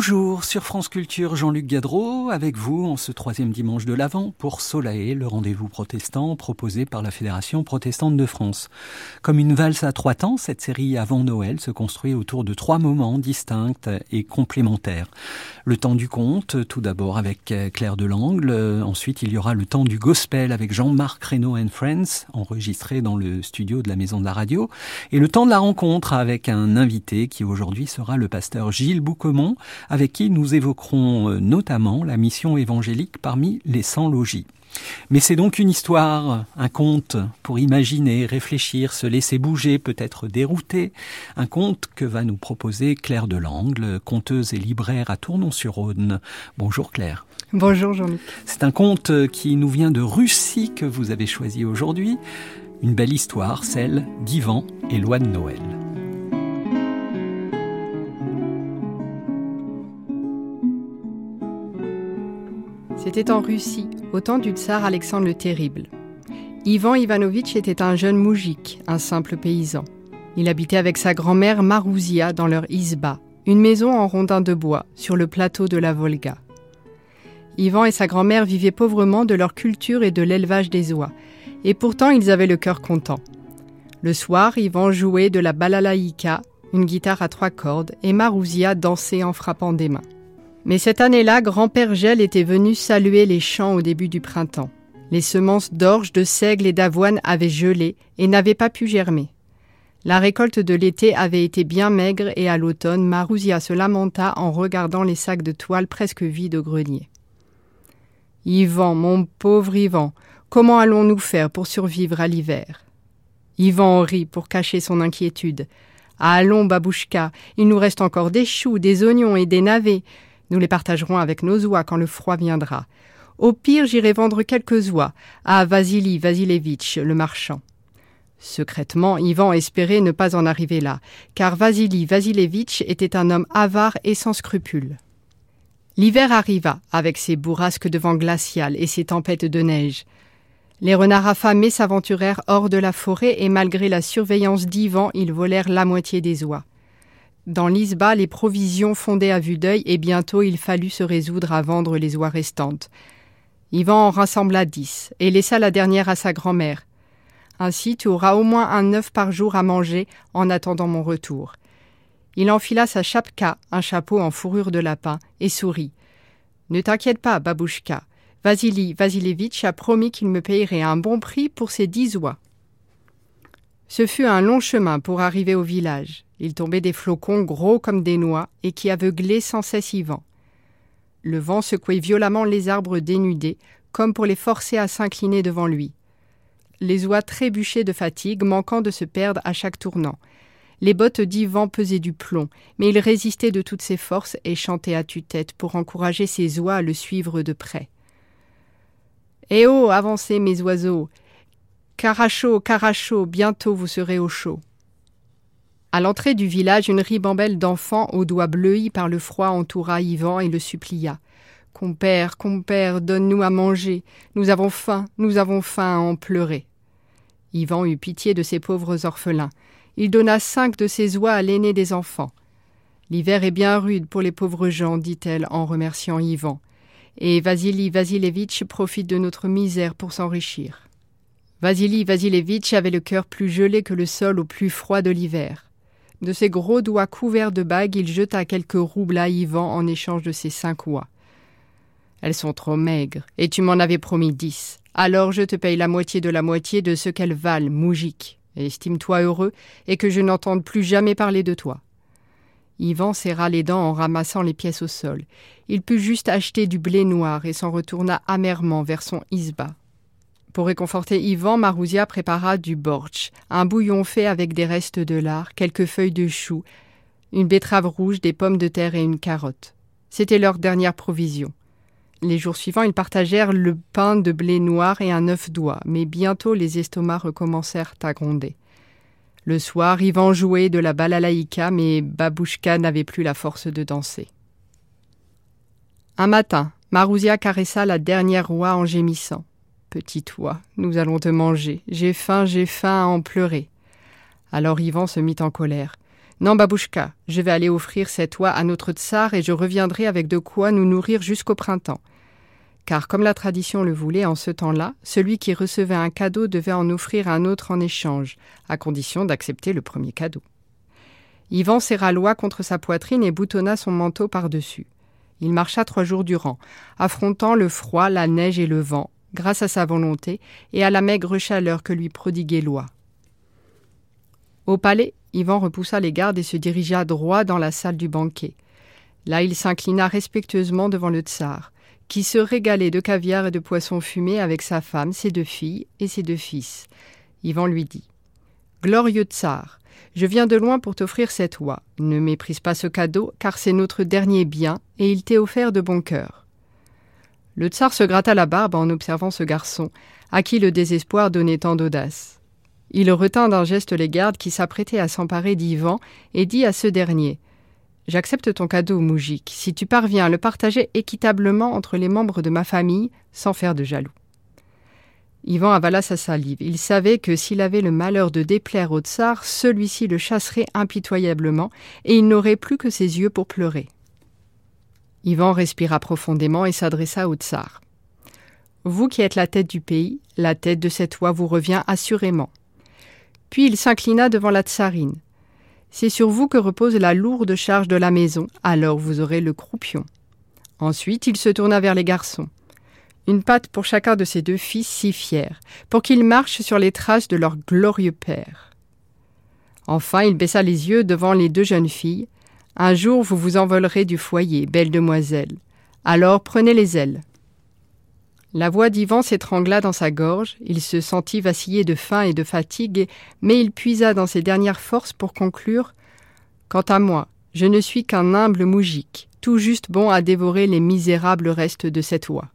Bonjour sur France Culture, Jean-Luc Gadreau, avec vous en ce troisième dimanche de l'Avent pour Solae, le rendez-vous protestant proposé par la Fédération protestante de France. Comme une valse à trois temps, cette série avant Noël se construit autour de trois moments distincts et complémentaires. Le temps du conte, tout d'abord avec Claire Delangle, ensuite il y aura le temps du gospel avec Jean-Marc Reynaud and Friends, enregistré dans le studio de la Maison de la Radio, et le temps de la rencontre avec un invité qui aujourd'hui sera le pasteur Gilles Bouquemont, avec qui nous évoquerons euh, notamment la mission évangélique parmi les 100 logis. Mais c'est donc une histoire, un conte pour imaginer, réfléchir, se laisser bouger, peut-être dérouter. Un conte que va nous proposer Claire Delangle, conteuse et libraire à Tournon-sur-Rhône. Bonjour Claire. Bonjour Jean-Luc. C'est un conte qui nous vient de Russie que vous avez choisi aujourd'hui. Une belle histoire, celle d'Ivan et Loi de Noël. C'était en Russie, au temps du tsar Alexandre le Terrible. Ivan Ivanovitch était un jeune moujik, un simple paysan. Il habitait avec sa grand-mère Marouzia dans leur isba, une maison en rondin de bois sur le plateau de la Volga. Ivan et sa grand-mère vivaient pauvrement de leur culture et de l'élevage des oies, et pourtant ils avaient le cœur content. Le soir, Ivan jouait de la balalaïka, une guitare à trois cordes, et Marouzia dansait en frappant des mains. Mais cette année-là, grand-père Gel était venu saluer les champs au début du printemps. Les semences d'orge, de seigle et d'avoine avaient gelé et n'avaient pas pu germer. La récolte de l'été avait été bien maigre et à l'automne, Marouzia se lamenta en regardant les sacs de toile presque vides au grenier. Yvan, mon pauvre Yvan, comment allons-nous faire pour survivre à l'hiver? Yvan rit pour cacher son inquiétude. Allons, babouchka, il nous reste encore des choux, des oignons et des navets. Nous les partagerons avec nos oies quand le froid viendra. Au pire, j'irai vendre quelques oies à Vasily Vasilevitch, le marchand. Secrètement, Ivan espérait ne pas en arriver là, car Vasily Vasilevitch était un homme avare et sans scrupules. L'hiver arriva, avec ses bourrasques de vent glacial et ses tempêtes de neige. Les renards affamés s'aventurèrent hors de la forêt et malgré la surveillance d'Ivan, ils volèrent la moitié des oies. Dans l'Isba, les provisions fondaient à vue d'œil et bientôt il fallut se résoudre à vendre les oies restantes. Ivan en rassembla dix et laissa la dernière à sa grand-mère. Ainsi tu auras au moins un œuf par jour à manger en attendant mon retour. Il enfila sa chapka, un chapeau en fourrure de lapin, et sourit. Ne t'inquiète pas, babouchka. Vasily Vasilevitch a promis qu'il me payerait un bon prix pour ces dix oies. Ce fut un long chemin pour arriver au village. Il tombait des flocons gros comme des noix et qui aveuglaient sans cesse Yvan. Le vent secouait violemment les arbres dénudés, comme pour les forcer à s'incliner devant lui. Les oies trébuchaient de fatigue, manquant de se perdre à chaque tournant. Les bottes d'Ivan pesaient du plomb, mais il résistait de toutes ses forces et chantait à tue-tête pour encourager ses oies à le suivre de près. Eh oh, avancez, mes oiseaux, Caracho, Caracho, bientôt vous serez au chaud. À l'entrée du village, une ribambelle d'enfants aux doigts bleuis par le froid entoura Ivan et le supplia. Compère, compère, donne-nous à manger. Nous avons faim, nous avons faim à en pleurer. Ivan eut pitié de ces pauvres orphelins. Il donna cinq de ses oies à l'aîné des enfants. L'hiver est bien rude pour les pauvres gens, dit-elle en remerciant Ivan. Et Vasily Vasilevitch profite de notre misère pour s'enrichir. Vasily Vasilevitch avait le cœur plus gelé que le sol au plus froid de l'hiver. De ses gros doigts couverts de bagues, il jeta quelques roubles à Ivan en échange de ses cinq oies. Elles sont trop maigres, et tu m'en avais promis dix. Alors je te paye la moitié de la moitié de ce qu'elles valent, moujik. Estime-toi heureux, et que je n'entende plus jamais parler de toi. Ivan serra les dents en ramassant les pièces au sol. Il put juste acheter du blé noir et s'en retourna amèrement vers son isba. Pour réconforter Ivan, Marouzia prépara du borch, un bouillon fait avec des restes de lard, quelques feuilles de chou, une betterave rouge, des pommes de terre et une carotte. C'était leur dernière provision. Les jours suivants, ils partagèrent le pain de blé noir et un œuf d'oie, mais bientôt les estomacs recommencèrent à gronder. Le soir, Ivan jouait de la balalaïka, mais Babouchka n'avait plus la force de danser. Un matin, Marouzia caressa la dernière oie en gémissant petit oie, nous allons te manger. J'ai faim, j'ai faim à en pleurer. Alors Ivan se mit en colère. Non, babouchka, je vais aller offrir cet oie à notre tsar et je reviendrai avec de quoi nous nourrir jusqu'au printemps. Car comme la tradition le voulait en ce temps-là, celui qui recevait un cadeau devait en offrir un autre en échange, à condition d'accepter le premier cadeau. Ivan serra l'oie contre sa poitrine et boutonna son manteau par-dessus. Il marcha trois jours durant, affrontant le froid, la neige et le vent, grâce à sa volonté et à la maigre chaleur que lui prodiguait Loi. Au palais, Ivan repoussa les gardes et se dirigea droit dans la salle du banquet. Là, il s'inclina respectueusement devant le tsar, qui se régalait de caviar et de poissons fumés avec sa femme, ses deux filles et ses deux fils. Ivan lui dit Glorieux tsar, je viens de loin pour t'offrir cette oie. Ne méprise pas ce cadeau, car c'est notre dernier bien, et il t'est offert de bon cœur. Le tsar se gratta la barbe en observant ce garçon, à qui le désespoir donnait tant d'audace. Il retint d'un geste les gardes qui s'apprêtaient à s'emparer d'Ivan et dit à ce dernier J'accepte ton cadeau, Moujik, si tu parviens à le partager équitablement entre les membres de ma famille, sans faire de jaloux. Ivan avala sa salive. Il savait que s'il avait le malheur de déplaire au tsar, celui-ci le chasserait impitoyablement, et il n'aurait plus que ses yeux pour pleurer. Ivan respira profondément et s'adressa au tsar. Vous qui êtes la tête du pays, la tête de cette loi vous revient assurément. Puis il s'inclina devant la tsarine. C'est sur vous que repose la lourde charge de la maison, alors vous aurez le croupion. Ensuite, il se tourna vers les garçons. Une patte pour chacun de ses deux fils si fiers, pour qu'ils marchent sur les traces de leur glorieux père. Enfin, il baissa les yeux devant les deux jeunes filles, un jour vous vous envolerez du foyer, belle demoiselle. Alors prenez les ailes. La voix d'Ivan s'étrangla dans sa gorge, il se sentit vaciller de faim et de fatigue, mais il puisa dans ses dernières forces pour conclure Quant à moi, je ne suis qu'un humble moujik, tout juste bon à dévorer les misérables restes de cette oie.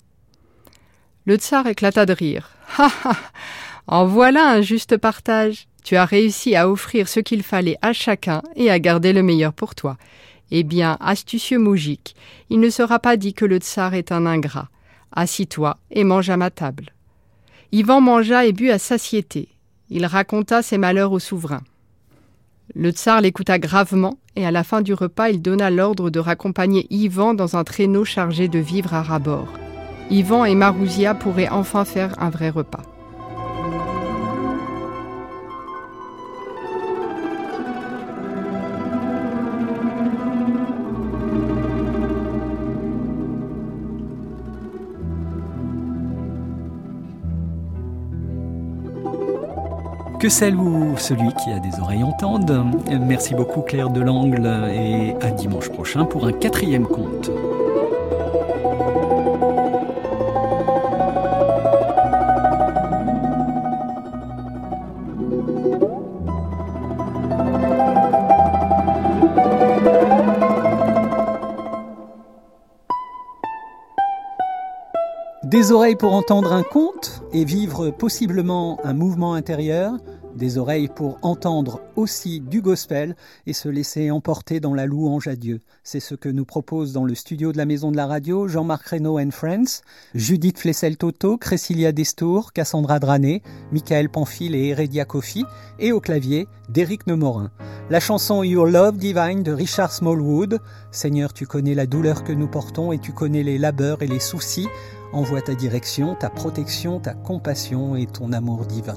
Le tsar éclata de rire. Ha ha En voilà un juste partage tu as réussi à offrir ce qu'il fallait à chacun et à garder le meilleur pour toi. Eh bien, astucieux Moujik, il ne sera pas dit que le tsar est un ingrat. Assis-toi et mange à ma table. Ivan mangea et but à satiété. Il raconta ses malheurs au souverain. Le tsar l'écouta gravement et à la fin du repas, il donna l'ordre de raccompagner Ivan dans un traîneau chargé de vivres à rabord. Ivan et Marouzia pourraient enfin faire un vrai repas. que celle ou celui qui a des oreilles entendent. Merci beaucoup Claire Delangle et à dimanche prochain pour un quatrième conte. Des oreilles pour entendre un conte et vivre possiblement un mouvement intérieur, des oreilles pour entendre aussi du gospel et se laisser emporter dans la louange à Dieu. C'est ce que nous propose dans le studio de la Maison de la Radio Jean-Marc Reynaud and Friends, Judith Flessel-Toto, Crécilia Destour, Cassandra Dranet, Michael Pamphile et Heredia Kofi, et au clavier d'Éric Nemorin. La chanson Your Love Divine de Richard Smallwood, Seigneur, tu connais la douleur que nous portons et tu connais les labeurs et les soucis envoie ta direction, ta protection, ta compassion et ton amour divin.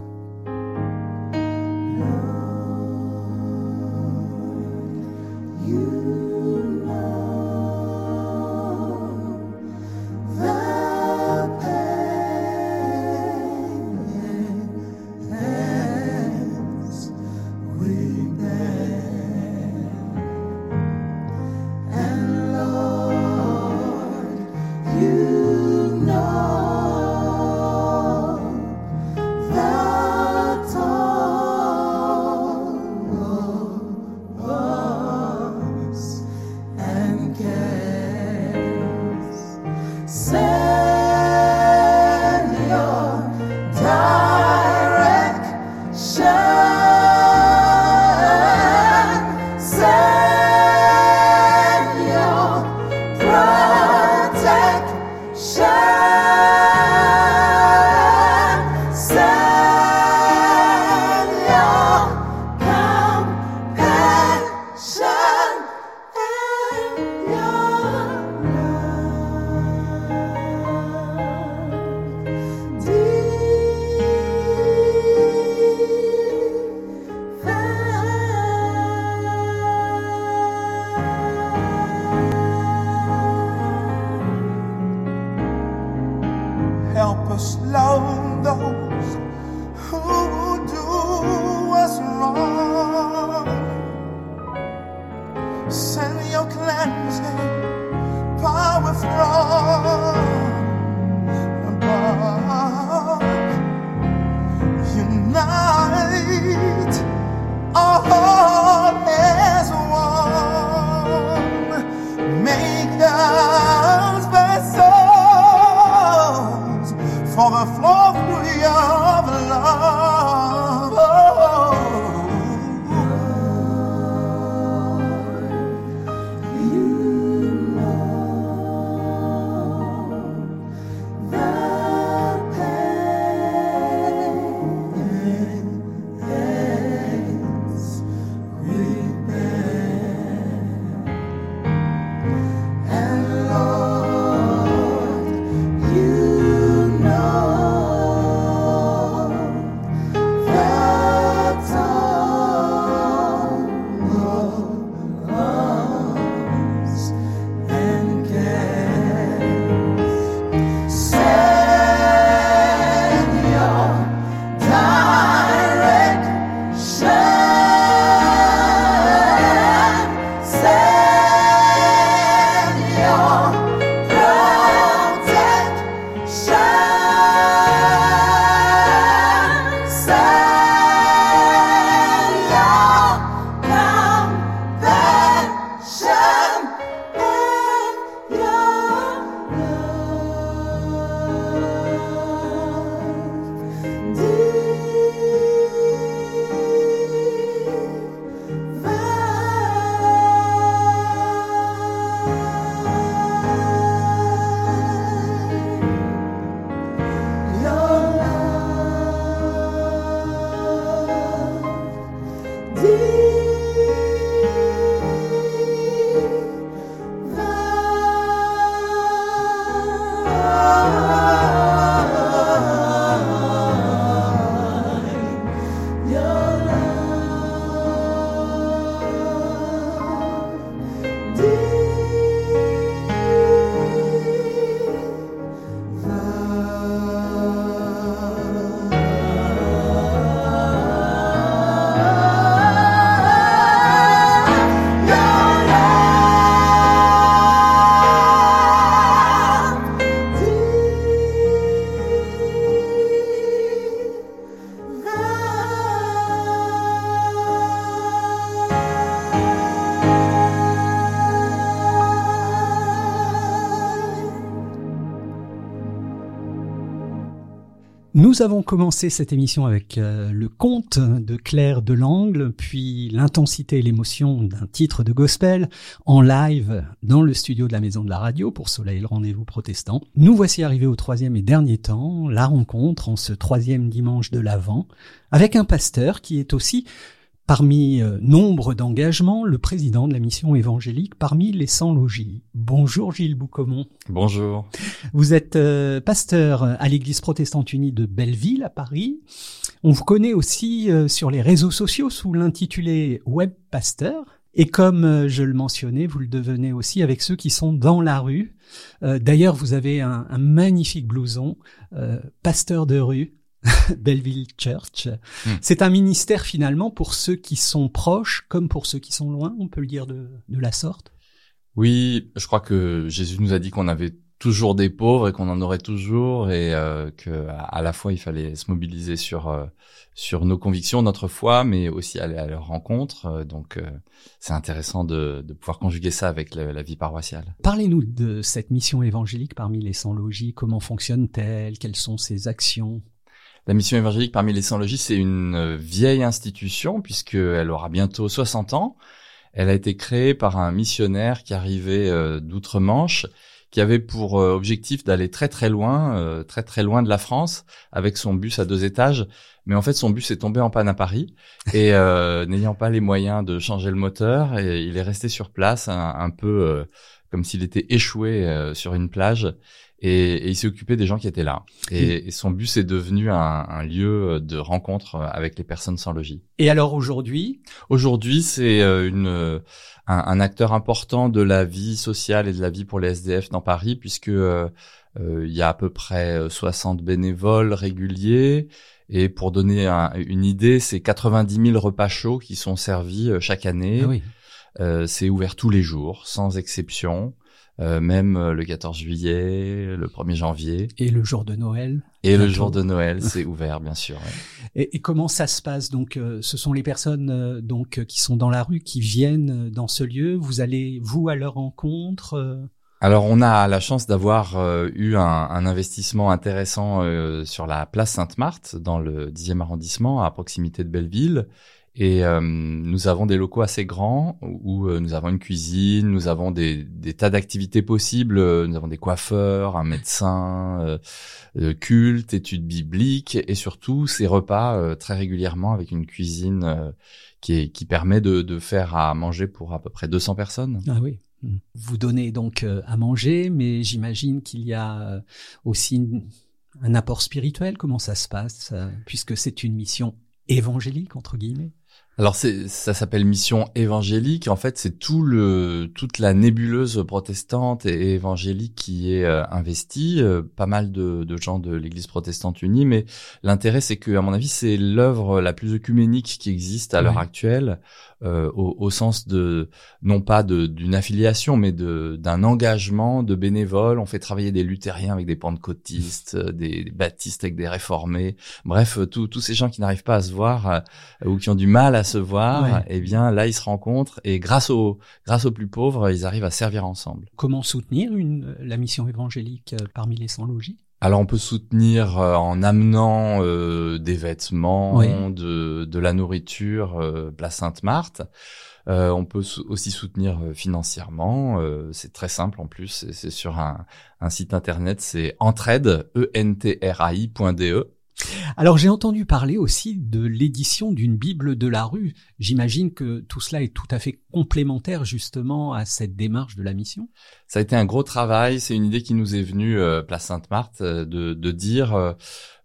uma flor. Avons commencé cette émission avec euh, le conte de Claire Delangle, puis l'intensité et l'émotion d'un titre de gospel en live dans le studio de la Maison de la Radio pour Soleil le rendez-vous protestant. Nous voici arrivés au troisième et dernier temps, la rencontre en ce troisième dimanche de l'Avent, avec un pasteur qui est aussi Parmi euh, nombre d'engagements, le président de la mission évangélique parmi les 100 logis. Bonjour Gilles Boucomont. Bonjour. Vous êtes euh, pasteur à l'église protestante unie de Belleville à Paris. On vous connaît aussi euh, sur les réseaux sociaux sous l'intitulé Web Pasteur. Et comme je le mentionnais, vous le devenez aussi avec ceux qui sont dans la rue. D'ailleurs, vous avez un, un magnifique blouson, pasteur de rue, Belleville Church. Hmm. C'est un ministère finalement pour ceux qui sont proches comme pour ceux qui sont loin, on peut le dire de, la sorte? Oui, je crois que Jésus nous a dit qu'on avait toujours des pauvres et qu'on en aurait toujours et euh, que à la fois il fallait se mobiliser sur euh, sur nos convictions, notre foi, mais aussi aller à leur rencontre. Euh, donc c'est intéressant de, de, pouvoir conjuguer ça avec la, vie paroissiale. Parlez-nous de cette mission évangélique parmi les 100 logis. Comment fonctionne-t-elle? Quelles sont ses actions? La mission évangélique parmi les 100 logis, c'est une euh, vieille institution puisqu'elle aura bientôt 60 ans. Elle a été créée par un missionnaire qui arrivait euh, d'outre-Manche, qui avait pour euh, objectif d'aller très très loin, très très loin de la France, avec son bus à deux étages. Mais en fait, son bus est tombé en panne à Paris et n'ayant pas les moyens de changer le moteur, il est resté sur place un peu comme s'il était échoué sur une plage et, il s'est occupé des gens qui étaient là. Et, son bus est devenu un, lieu de rencontre avec les personnes sans logis. Et alors aujourd'hui? Aujourd'hui, c'est euh, une un, un, acteur important de la vie sociale et de la vie pour les SDF dans Paris, puisque euh, euh, il y a à peu près 60 bénévoles réguliers. Et pour donner une idée, c'est 90 000 repas chauds qui sont servis chaque année. Ah oui. Euh, c'est ouvert tous les jours, sans exception. Euh, même euh, le 14 juillet, le 1er janvier. Et le jour de Noël Et le jour de Noël, c'est ouvert, bien sûr. Et, et, comment ça se passe? Donc, euh, ce sont les personnes donc qui sont dans la rue, qui viennent dans ce lieu. Vous allez, vous, à leur rencontre alors on a la chance d'avoir eu un, un, investissement intéressant sur la place Sainte-Marthe dans le 10e arrondissement à proximité de Belleville et euh, nous avons des locaux assez grands où euh, nous avons une cuisine, nous avons des, tas d'activités possibles. Nous avons des coiffeurs, un médecin, euh, culte, études bibliques et surtout ces repas très régulièrement avec une cuisine qui, permet de, faire à manger pour à peu près 200 personnes. Ah oui. Mmh. Vous donnez donc à manger, mais j'imagine qu'il y a aussi un apport spirituel. Comment ça se passe, puisque c'est une mission évangélique entre guillemets alors ça s'appelle mission évangélique. En fait, c'est tout le toute la nébuleuse protestante et évangélique qui est euh, investie. Euh, pas mal de, de, gens de l'Église protestante unie, mais l'intérêt c'est que, à mon avis, c'est l'œuvre la plus œcuménique qui existe à l'heure actuelle. Euh, au, au, sens de non pas d'une affiliation, mais d'un engagement de bénévoles. On fait travailler des luthériens avec des pentecôtistes, euh, des, des baptistes avec des réformés. Bref, tous ces gens qui n'arrivent pas à se voir ou qui ont du mal à se voir, eh bien là ils se rencontrent et grâce aux grâce aux plus pauvres, ils arrivent à servir ensemble. Comment soutenir une la mission évangélique euh, parmi les sans logis alors on peut soutenir euh, en amenant euh, des vêtements, de, de la nourriture, euh, place Sainte-Marthe. on peut aussi soutenir financièrement. c'est très simple en plus. C'est sur un, un, site internet. C'est entraide e alors j'ai entendu parler aussi de l'édition d'une Bible de la rue. J'imagine que tout cela est tout à fait complémentaire justement à cette démarche de la mission. Ça a été un gros travail. C'est une idée qui nous est venue, euh, place Sainte-Marthe, euh, de, de, dire euh,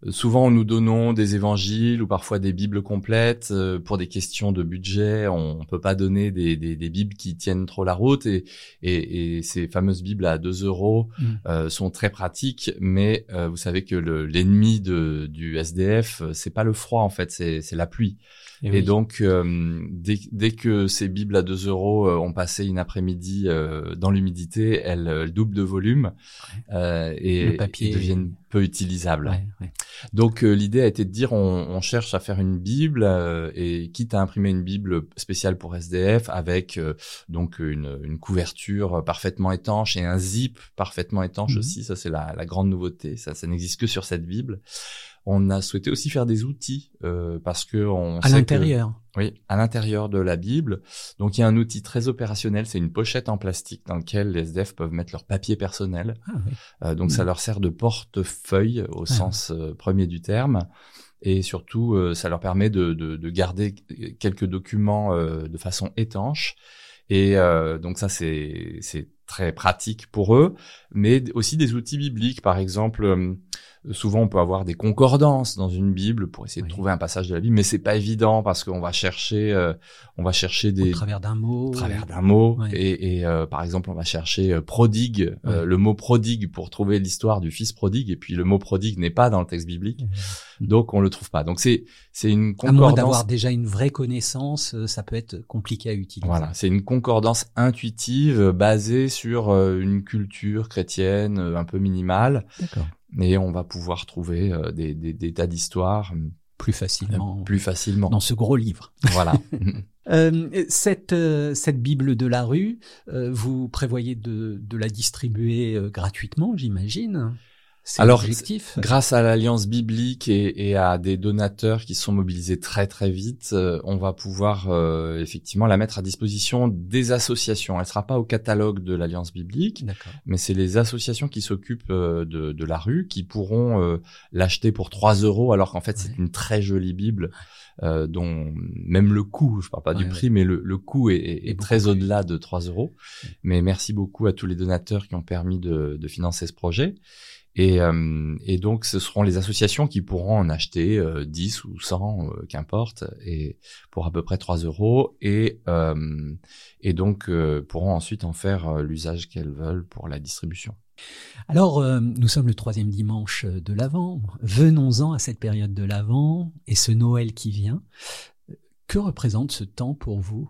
souvent nous donnons des évangiles ou parfois des bibles complètes euh, pour des questions de budget. On, ne peut pas donner des, des, des, bibles qui tiennent trop la route et, et, et ces fameuses bibles à 2 euros mm. euh, sont très pratiques. Mais euh, vous savez que l'ennemi de du SDF, c'est pas le froid en fait, c'est la pluie. Et, donc, euh, dès, dès, que ces bibles à 2 euros euh, ont passé une après-midi euh, dans l'humidité, elles, doublent de volume et, Le papier... deviennent peu utilisables. Donc, l'idée a été de dire, on, on, cherche à faire une bible et quitte à imprimer une bible spéciale pour SDF avec donc une, une, couverture parfaitement étanche et un zip parfaitement étanche mhm. aussi. Ça, c'est la, la, grande nouveauté. Ça, ça n'existe que sur cette bible On a souhaité aussi faire des outils euh, parce que on à l'intérieur. Oui, à l'intérieur de la Bible. Donc il y a un outil très opérationnel, c'est une pochette en plastique dans laquelle les SDF peuvent mettre leur papier personnel. Ah, oui. euh, donc ça mmh. leur sert de portefeuille au ah, sens euh, premier du terme. Et surtout, euh, ça leur permet de, de, de, garder quelques documents euh, de façon étanche. Et donc ça, c'est très pratique pour eux, mais aussi des outils bibliques, par exemple souvent on peut avoir des concordances dans une Bible pour essayer de trouver un passage de la Bible, mais c'est pas évident parce qu'on va chercher, euh, on va chercher des au travers d'un mot, au travers d'un mot, et, et euh, par exemple on va chercher euh, prodigue, le mot prodigue pour trouver l'histoire du fils prodigue, et puis le mot prodigue n'est pas dans le texte biblique, donc on le trouve pas. Donc c'est c'est une concordance. À moins d'avoir déjà une vraie connaissance, ça peut être compliqué à utiliser. Voilà, c'est une concordance intuitive basée sur une culture chrétienne un peu minimale. D'accord et on va pouvoir trouver euh, des, des, des, tas d'histoires euh, plus facilement, plus facilement dans ce gros livre. Voilà. euh, cette cette Bible de la rue, vous prévoyez de, de la distribuer gratuitement, j'imagine? Alors, grâce à l'alliance biblique et, et, à des donateurs qui sont mobilisés très très vite, euh, on va pouvoir euh, effectivement la mettre à disposition des associations. Elle sera pas au catalogue de l'alliance biblique, mais c'est les associations qui s'occupent euh, de, de, la rue qui pourront l'acheter pour 3 euros, alors qu'en fait c'est une très jolie Bible. dont même le coût, je parle pas du prix, mais le, le coût est, est, très au-delà de 3 euros. Mais merci beaucoup à tous les donateurs qui ont permis de, de financer ce projet. Et, euh, et, donc, ce seront les associations qui pourront en acheter euh, 10 ou 100, euh, qu'importe, et pour à peu près 3 euros, et, euh, et donc pourront ensuite en faire l'usage qu'elles veulent pour la distribution. Alors, nous sommes le troisième dimanche de l'Avent. Venons-en à cette période de l'Avent et ce Noël qui vient. Que représente ce temps pour vous?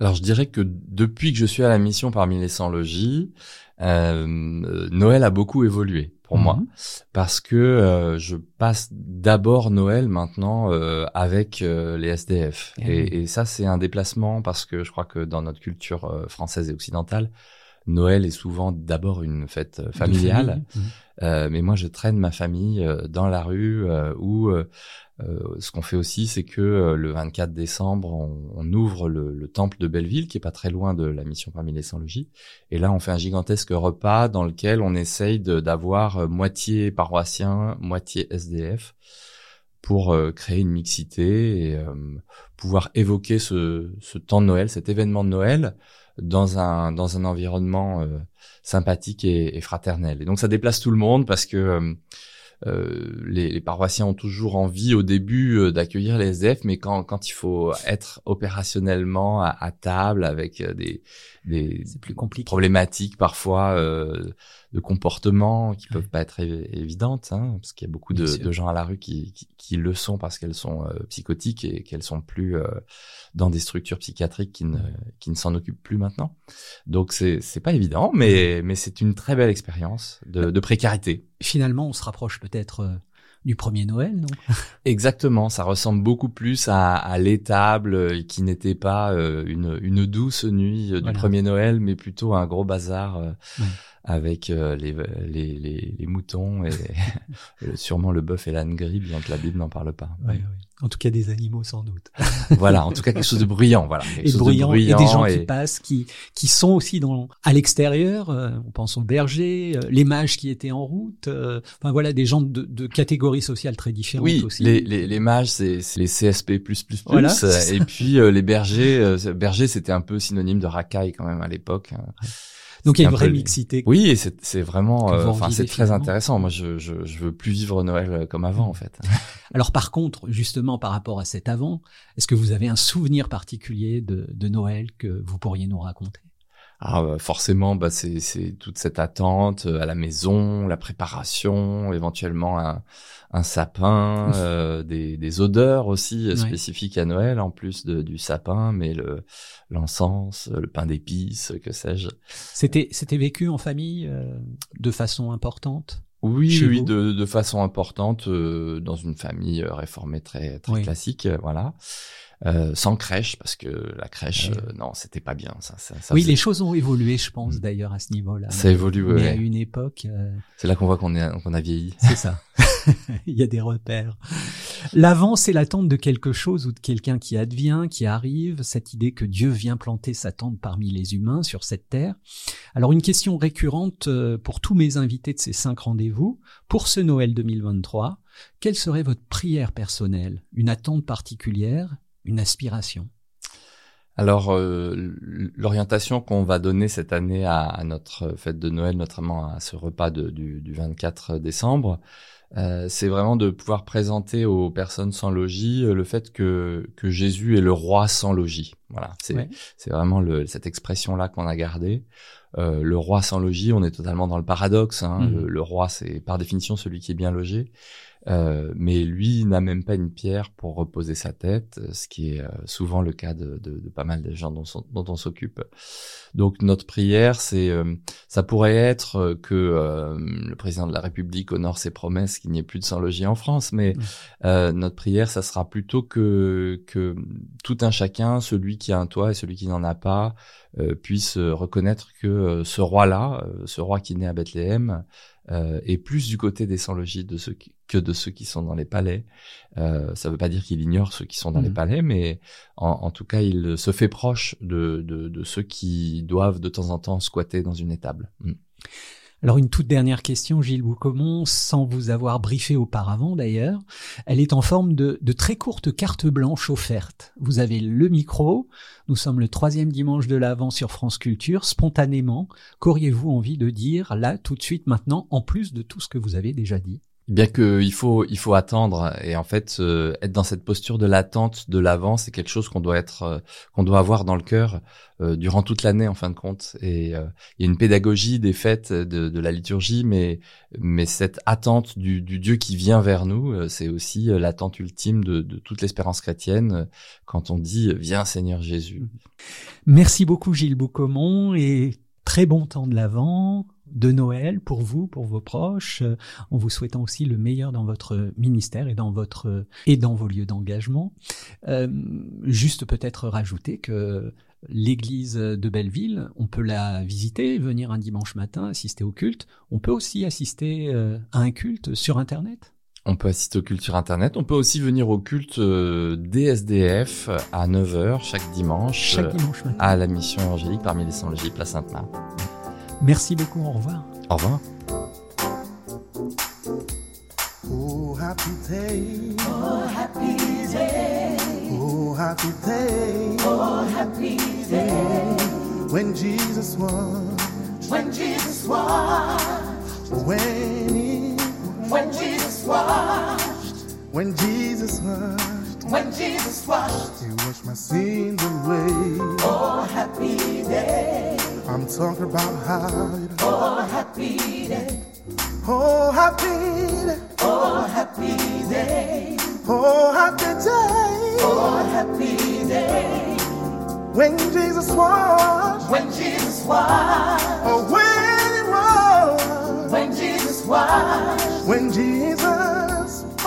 Alors je dirais que depuis que je suis à la mission parmi les 100 logis, euh, Noël a beaucoup évolué pour moi. Mhm. parce que euh, je passe d'abord Noël maintenant euh, avec les SDF eh et, ça c'est un déplacement parce que je crois que dans notre culture française et occidentale Noël est souvent d'abord une fête familiale, mhm. mais moi je traîne ma famille dans la rue où euh, ce qu'on fait aussi, c'est que euh, le 24 décembre, on, ouvre le, temple de Belleville, qui est pas très loin de la mission parmi les 100 logis. Et là, on fait un gigantesque repas dans lequel on essaye d'avoir euh, moitié paroissien, moitié SDF pour créer une mixité et pouvoir évoquer ce, ce, temps de Noël, cet événement de Noël, dans un dans un environnement sympathique et, et, fraternel. Et donc ça déplace tout le monde parce que euh, les, les, paroissiens ont toujours envie au début euh, d'accueillir les SDF, mais quand, quand il faut être opérationnellement à, à table avec euh, des, des plus compliqué. problématiques parfois euh, de comportement qui peuvent pas être évidentes, hein, parce qu'il y a beaucoup de, de, gens à la rue qui, qui, qui le sont parce qu'elles sont euh, psychotiques et qu'elles sont plus euh, dans des structures psychiatriques qui ne, qui ne s'en occupent plus maintenant. Donc c'est c'est pas évident, mais mais c'est une très belle expérience de, de précarité. Finalement, on se rapproche peut-être euh, du premier Noël, non? Exactement, ça ressemble beaucoup plus à, à l'étable qui n'était pas une, une douce nuit du premier Noël, mais plutôt un gros bazar avec euh, les, les, les, les, moutons et sûrement le bœuf et l'âne gris, bien que la Bible n'en parle pas. Oui, oui. En tout cas, des animaux sans doute. voilà, en tout cas quelque chose de bruyant, voilà. Et bruyant, et des gens qui passent, qui qui sont aussi dans à l'extérieur. Euh, on pense aux bergers, euh, les mages qui étaient en route. enfin voilà, des gens de, de catégories sociales très différentes oui, aussi. les les, les mages, c'est les CSP plus plus plus. et puis les bergers, bergers c'était un peu synonyme de racaille quand même à l'époque. Hein. Donc il y a une vraie mixité. Oui, et c'est vraiment, euh, enfin c'est très intéressant. Moi, je, je, je veux plus vivre Noël euh, comme avant, en fait. Alors par contre, justement par rapport à cet avant, est-ce que vous avez un souvenir particulier de, de Noël que vous pourriez nous raconter? Ah, bah, forcément, bah, c'est toute cette attente euh, à la maison, la préparation, éventuellement un, un sapin, euh, des, des, odeurs aussi spécifiques à Noël, en plus de, du sapin, mais le l'encens, le pain d'épices, que sais-je. C'était c'était vécu en famille euh, de façon importante. Oui, oui, de, de, façon importante dans une famille réformée très très classique, voilà. Euh, sans crèche parce que la crèche, euh, non, c'était pas bien. Ça, ça, oui, les choses ont évolué, je pense mm. d'ailleurs à ce niveau-là. Ça évolue. Mais à une époque. Euh, c'est là qu'on voit qu'on est qu'on a vieilli. C'est ça. Il y a des repères. L'avant, c'est l'attente de quelque chose ou de quelqu'un qui advient, qui arrive, cette idée que Dieu vient planter sa tente parmi les humains sur cette terre. Alors une question récurrente pour tous mes invités de ces cinq rendez-vous, pour ce Noël 2023, quelle serait votre prière personnelle? Une attente particulière? Une aspiration alors, euh, l'orientation qu'on va donner cette année à, notre fête de Noël, notamment à ce repas du, 24 décembre, euh, c'est vraiment de pouvoir présenter aux personnes sans logis euh, le fait que, que Jésus est le roi sans logis. Voilà, c'est vraiment le, cette expression-là qu'on a gardée. le roi sans logis, on est totalement dans le paradoxe. Hein. Mmh. le, roi, c'est par définition celui qui est bien logé. Euh, mais lui n'a même pas une pierre pour reposer sa tête, ce qui est euh, souvent le cas de, de, de pas mal de gens dont, dont on s'occupe. Donc notre prière, c'est, euh, ça pourrait être que le président de la République honore ses promesses qu'il n'y ait plus de sans-logis en France, mais mmh. notre prière, ça sera plutôt que que tout un chacun, celui qui a un toit et celui qui n'en a pas, puisse reconnaître que ce roi-là, ce roi qui naît à Bethléem, euh, est plus du côté des sans-logis de ceux que de ceux qui sont dans les palais. Euh, ça ne veut pas dire qu'il ignore ceux qui sont dans les mmh. palais, mais en, en, tout cas, il se fait proche de, de, de, ceux qui doivent de temps en temps squatter dans une étable. Mmh. Alors une toute dernière question, Gilles Boucomont, sans vous avoir briefé auparavant d'ailleurs. Elle est en forme de, de très courte carte blanche offerte. Vous avez le micro, nous sommes le troisième dimanche de l'Avent sur France Culture. Spontanément, qu'auriez-vous envie de dire là, tout de suite, maintenant, en plus de tout ce que vous avez déjà dit? Bien que il faut il faut attendre et en fait euh, être dans cette posture de l'attente de l'avant c'est quelque chose qu'on doit être euh, qu'on doit avoir dans le cœur euh, durant toute l'année en fin de compte et il y a une pédagogie des fêtes de, de la liturgie mais mais cette attente du, du Dieu qui vient vers nous c'est aussi l'attente ultime de, de toute l'espérance chrétienne quand on dit viens Seigneur Jésus. Merci beaucoup Gilles Boucomont et très bon temps de l'avant de Noël pour vous, pour vos proches, euh, en vous souhaitant aussi le meilleur dans votre ministère et dans votre et dans vos lieux d'engagement. Euh, juste peut-être rajouter que l'église de Belleville, on peut la visiter, venir un dimanche matin, assister au culte. On peut aussi assister euh, à un culte sur Internet. On peut assister au culte sur Internet. On peut aussi venir au culte DSDF à 9h chaque dimanche, chaque dimanche matin. à la mission angélique parmi les Saint-Logis, place Sainte-Marthe. Merci beaucoup, au revoir. Au revoir. Oh, happy day. Oh, happy day. Oh, happy day. Oh, happy day. When Jesus was. When Jesus washed. When he. When Jesus washed. When Jesus washed. When Jesus washed. He washed my sins away. Oh, happy day. I'm talking about how Oh, happy day. Oh, happy day. Oh, happy day. Oh, happy day. Oh, happy day. When Jesus was. When Jesus was. Oh, when he was. When Jesus was. When Jesus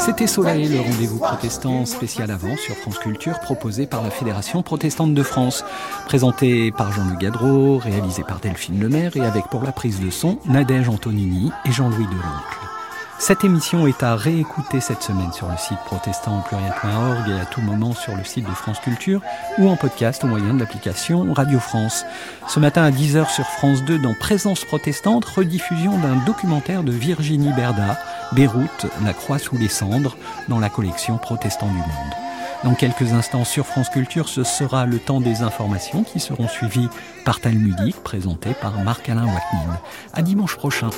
C'était Soleil, le rendez-vous protestant spécial avant sur France Culture proposé par la Fédération protestante de France. Présenté par Jean-Luc Gadreau, réalisé par Delphine Lemaire et avec pour la prise de son Nadège Antonini et Jean-Louis Delancle. Cette émission est à réécouter cette semaine sur le site protestantpluriel.org et à tout moment sur le site de France Culture ou en podcast au moyen de l'application Radio France. Ce matin à 10h sur France 2 dans Présence protestante, rediffusion d'un documentaire de Virginie Berda, Beyrouth, La croix sous les cendres, dans la collection Protestants du monde. Dans quelques instants sur France Culture, ce sera le temps des informations qui seront suivies par Talmudique, présenté par Marc-Alain Watnin. À dimanche prochain.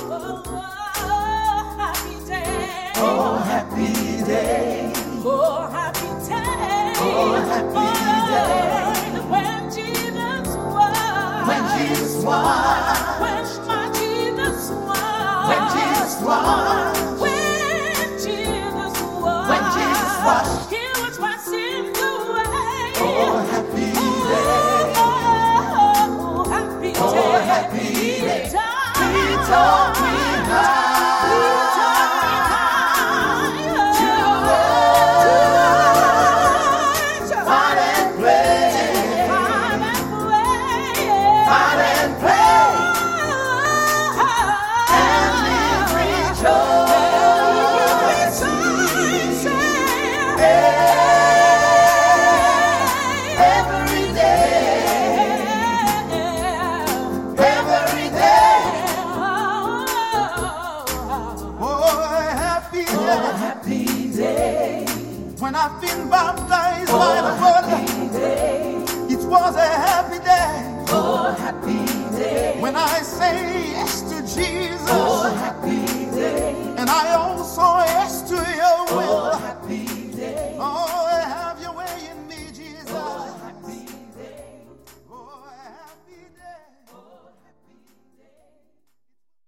Oh, happy day. Oh, happy day. Oh, happy day. When Jesus. When Jesus. When Jesus. When Jesus away. Oh, happy day. Oh, happy day. Oh, happy day. He